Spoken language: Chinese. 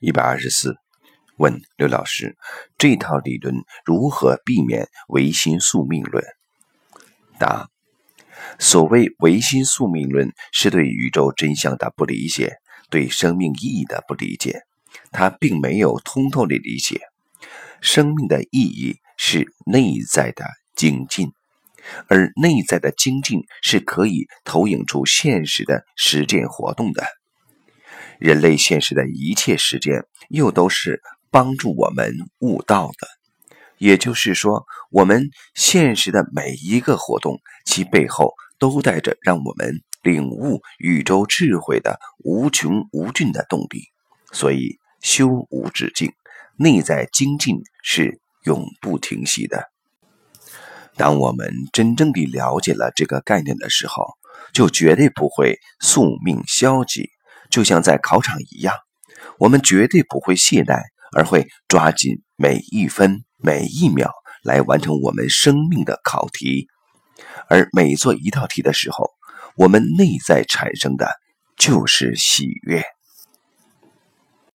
一百二十四，问刘老师，这套理论如何避免唯心宿命论？答：所谓唯心宿命论，是对宇宙真相的不理解，对生命意义的不理解。它并没有通透的理解，生命的意义是内在的精进，而内在的精进是可以投影出现实的实践活动的。人类现实的一切实践，又都是帮助我们悟道的。也就是说，我们现实的每一个活动，其背后都带着让我们领悟宇宙智慧的无穷无尽的动力。所以，修无止境，内在精进是永不停息的。当我们真正地了解了这个概念的时候，就绝对不会宿命消极。就像在考场一样，我们绝对不会懈怠，而会抓紧每一分每一秒来完成我们生命的考题。而每做一道题的时候，我们内在产生的就是喜悦。